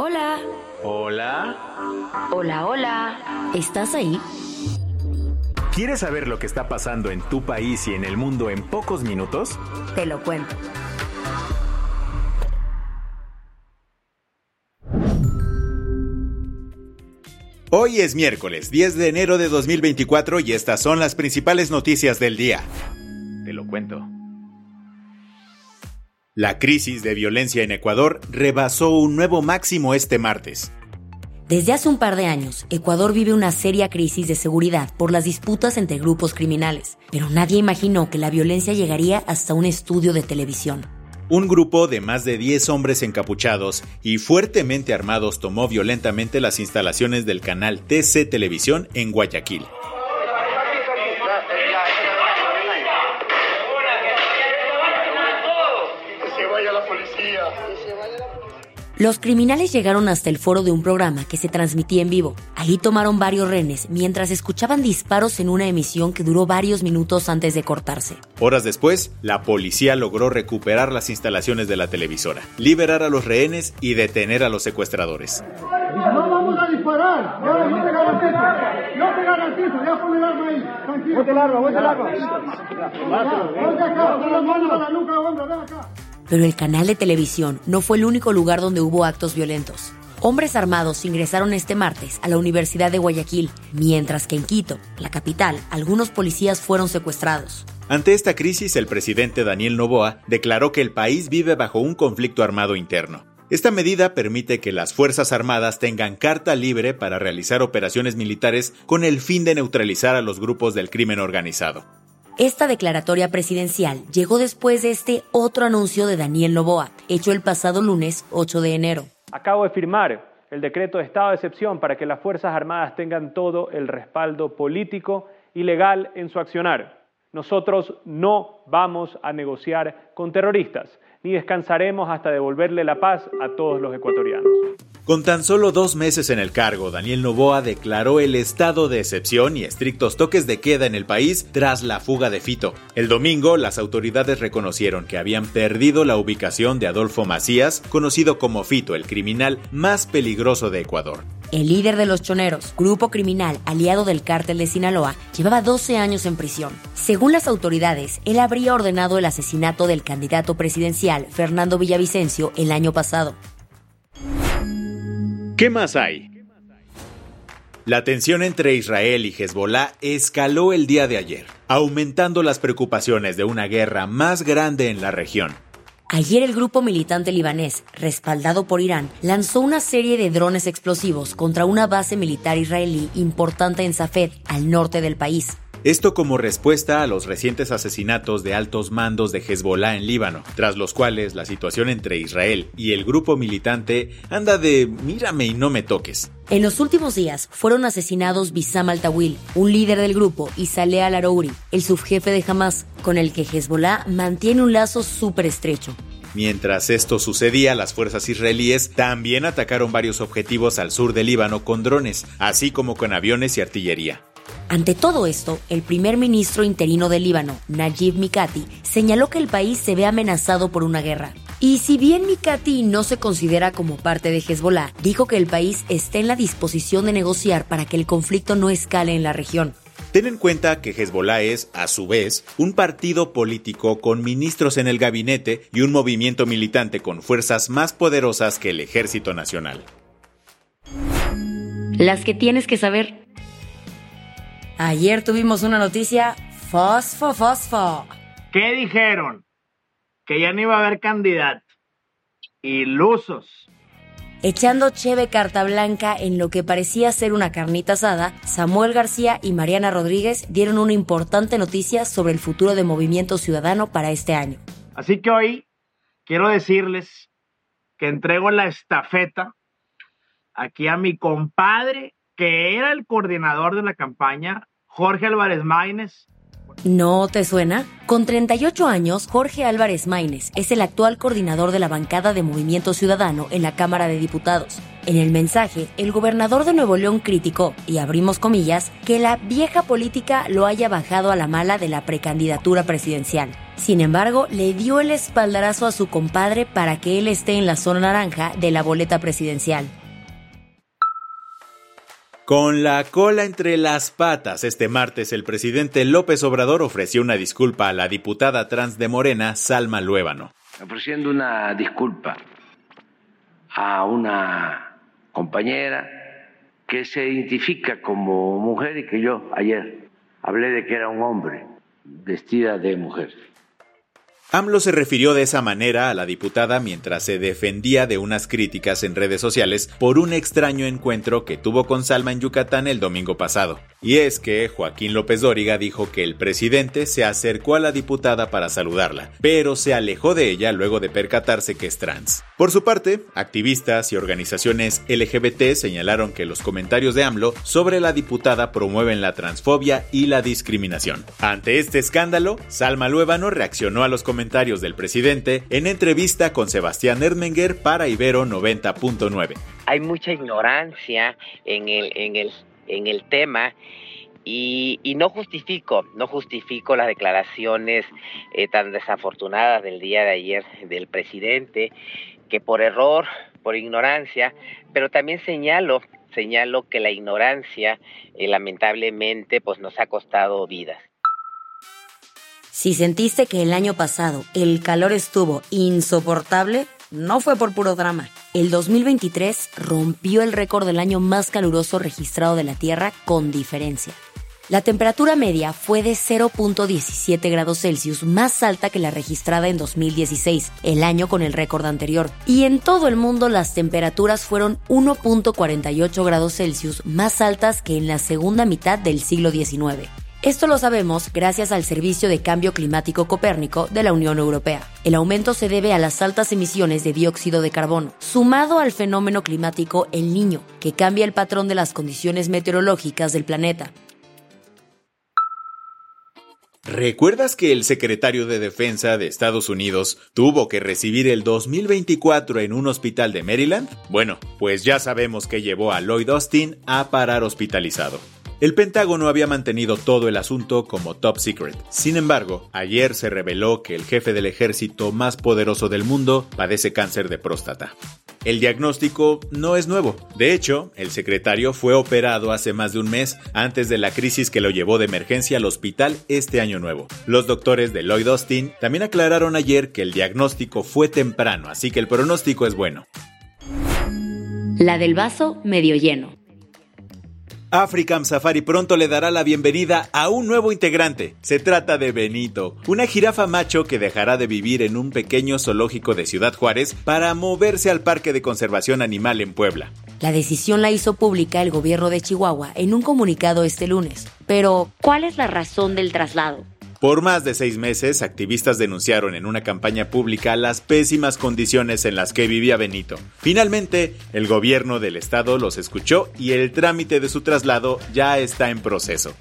Hola. Hola. Hola, hola. ¿Estás ahí? ¿Quieres saber lo que está pasando en tu país y en el mundo en pocos minutos? Te lo cuento. Hoy es miércoles 10 de enero de 2024 y estas son las principales noticias del día. Te lo cuento. La crisis de violencia en Ecuador rebasó un nuevo máximo este martes. Desde hace un par de años, Ecuador vive una seria crisis de seguridad por las disputas entre grupos criminales, pero nadie imaginó que la violencia llegaría hasta un estudio de televisión. Un grupo de más de 10 hombres encapuchados y fuertemente armados tomó violentamente las instalaciones del canal TC Televisión en Guayaquil. Los criminales llegaron hasta el foro de un programa que se transmitía en vivo. Ahí tomaron varios renes mientras escuchaban disparos en una emisión que duró varios minutos antes de cortarse. Horas después, la policía logró recuperar las instalaciones de la televisora, liberar a los rehenes y detener a los secuestradores. No vamos a disparar, yo te garantizo, yo te garantizo, ya pon el arma ahí, tranquilo. Ponte el arma, ponte el arma. Ponte acá, pon la mano a la nuca, hombre, ven acá. Pero el canal de televisión no fue el único lugar donde hubo actos violentos. Hombres armados ingresaron este martes a la Universidad de Guayaquil, mientras que en Quito, la capital, algunos policías fueron secuestrados. Ante esta crisis, el presidente Daniel Noboa declaró que el país vive bajo un conflicto armado interno. Esta medida permite que las Fuerzas Armadas tengan carta libre para realizar operaciones militares con el fin de neutralizar a los grupos del crimen organizado. Esta declaratoria presidencial llegó después de este otro anuncio de Daniel Noboa, hecho el pasado lunes 8 de enero. Acabo de firmar el decreto de estado de excepción para que las Fuerzas Armadas tengan todo el respaldo político y legal en su accionar. Nosotros no vamos a negociar con terroristas, ni descansaremos hasta devolverle la paz a todos los ecuatorianos. Con tan solo dos meses en el cargo, Daniel Novoa declaró el estado de excepción y estrictos toques de queda en el país tras la fuga de Fito. El domingo, las autoridades reconocieron que habían perdido la ubicación de Adolfo Macías, conocido como Fito, el criminal más peligroso de Ecuador. El líder de los choneros, grupo criminal aliado del cártel de Sinaloa, llevaba 12 años en prisión. Según las autoridades, él habría ordenado el asesinato del candidato presidencial Fernando Villavicencio el año pasado. ¿Qué más hay? La tensión entre Israel y Hezbollah escaló el día de ayer, aumentando las preocupaciones de una guerra más grande en la región. Ayer el grupo militante libanés, respaldado por Irán, lanzó una serie de drones explosivos contra una base militar israelí importante en Safed, al norte del país. Esto como respuesta a los recientes asesinatos de altos mandos de Hezbollah en Líbano, tras los cuales la situación entre Israel y el grupo militante anda de mírame y no me toques. En los últimos días fueron asesinados Bissam al-Tawil, un líder del grupo, y Saleh al-Arouri, el subjefe de Hamas, con el que Hezbollah mantiene un lazo súper estrecho. Mientras esto sucedía, las fuerzas israelíes también atacaron varios objetivos al sur del Líbano con drones, así como con aviones y artillería. Ante todo esto, el primer ministro interino del Líbano, Najib Mikati, señaló que el país se ve amenazado por una guerra. Y si bien Mikati no se considera como parte de Hezbollah, dijo que el país está en la disposición de negociar para que el conflicto no escale en la región. Ten en cuenta que Hezbollah es, a su vez, un partido político con ministros en el gabinete y un movimiento militante con fuerzas más poderosas que el Ejército Nacional. Las que tienes que saber. Ayer tuvimos una noticia fosfo, fosfo. ¿Qué dijeron? Que ya no iba a haber candidato. Ilusos. Echando cheve carta blanca en lo que parecía ser una carnita asada, Samuel García y Mariana Rodríguez dieron una importante noticia sobre el futuro de Movimiento Ciudadano para este año. Así que hoy quiero decirles que entrego la estafeta aquí a mi compadre, que era el coordinador de la campaña, Jorge Álvarez Maínez, ¿No te suena? Con 38 años, Jorge Álvarez Maínez es el actual coordinador de la bancada de Movimiento Ciudadano en la Cámara de Diputados. En el mensaje, el gobernador de Nuevo León criticó, y abrimos comillas, que la vieja política lo haya bajado a la mala de la precandidatura presidencial. Sin embargo, le dio el espaldarazo a su compadre para que él esté en la zona naranja de la boleta presidencial. Con la cola entre las patas, este martes el presidente López Obrador ofreció una disculpa a la diputada trans de Morena, Salma Luébano. Ofreciendo una disculpa a una compañera que se identifica como mujer y que yo ayer hablé de que era un hombre vestida de mujer. AMLO se refirió de esa manera a la diputada mientras se defendía de unas críticas en redes sociales por un extraño encuentro que tuvo con Salma en Yucatán el domingo pasado. Y es que Joaquín López Dóriga dijo que el presidente se acercó a la diputada para saludarla, pero se alejó de ella luego de percatarse que es trans. Por su parte, activistas y organizaciones LGBT señalaron que los comentarios de AMLO sobre la diputada promueven la transfobia y la discriminación. Ante este escándalo, Salma Luébano reaccionó a los comentarios del presidente en entrevista con Sebastián Erdmenger para Ibero 90.9. Hay mucha ignorancia en el, en el en el tema y, no justifico, no justifico las declaraciones eh, tan desafortunadas del día de ayer del presidente, que por error, por ignorancia, pero también señalo, señalo que la ignorancia eh, lamentablemente pues nos ha costado vidas. Si sentiste que el año pasado el calor estuvo insoportable, no fue por puro drama. El 2023 rompió el récord del año más caluroso registrado de la Tierra con diferencia. La temperatura media fue de 0.17 grados Celsius, más alta que la registrada en 2016, el año con el récord anterior. Y en todo el mundo las temperaturas fueron 1.48 grados Celsius, más altas que en la segunda mitad del siglo XIX. Esto lo sabemos gracias al Servicio de Cambio Climático Copérnico de la Unión Europea. El aumento se debe a las altas emisiones de dióxido de carbono, sumado al fenómeno climático El Niño, que cambia el patrón de las condiciones meteorológicas del planeta. ¿Recuerdas que el secretario de Defensa de Estados Unidos tuvo que recibir el 2024 en un hospital de Maryland? Bueno, pues ya sabemos que llevó a Lloyd Austin a parar hospitalizado. El Pentágono había mantenido todo el asunto como top secret. Sin embargo, ayer se reveló que el jefe del ejército más poderoso del mundo padece cáncer de próstata. El diagnóstico no es nuevo. De hecho, el secretario fue operado hace más de un mes antes de la crisis que lo llevó de emergencia al hospital este año nuevo. Los doctores de Lloyd Austin también aclararon ayer que el diagnóstico fue temprano, así que el pronóstico es bueno. La del vaso medio lleno. African Safari pronto le dará la bienvenida a un nuevo integrante. Se trata de Benito, una jirafa macho que dejará de vivir en un pequeño zoológico de Ciudad Juárez para moverse al Parque de Conservación Animal en Puebla. La decisión la hizo pública el gobierno de Chihuahua en un comunicado este lunes. Pero, ¿cuál es la razón del traslado? Por más de seis meses, activistas denunciaron en una campaña pública las pésimas condiciones en las que vivía Benito. Finalmente, el gobierno del estado los escuchó y el trámite de su traslado ya está en proceso.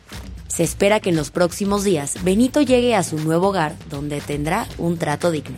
Se espera que en los próximos días Benito llegue a su nuevo hogar donde tendrá un trato digno.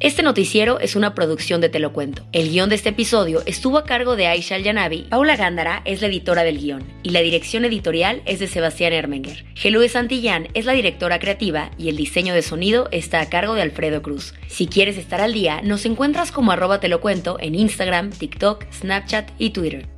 Este noticiero es una producción de Te lo cuento. El guion de este episodio estuvo a cargo de Aisha Al-Yanabi, Paula Gándara es la editora del guion y la dirección editorial es de Sebastián Ermenger. Gelúe Santillán es la directora creativa y el diseño de sonido está a cargo de Alfredo Cruz. Si quieres estar al día, nos encuentras como arroba te lo cuento en Instagram, TikTok, Snapchat y Twitter.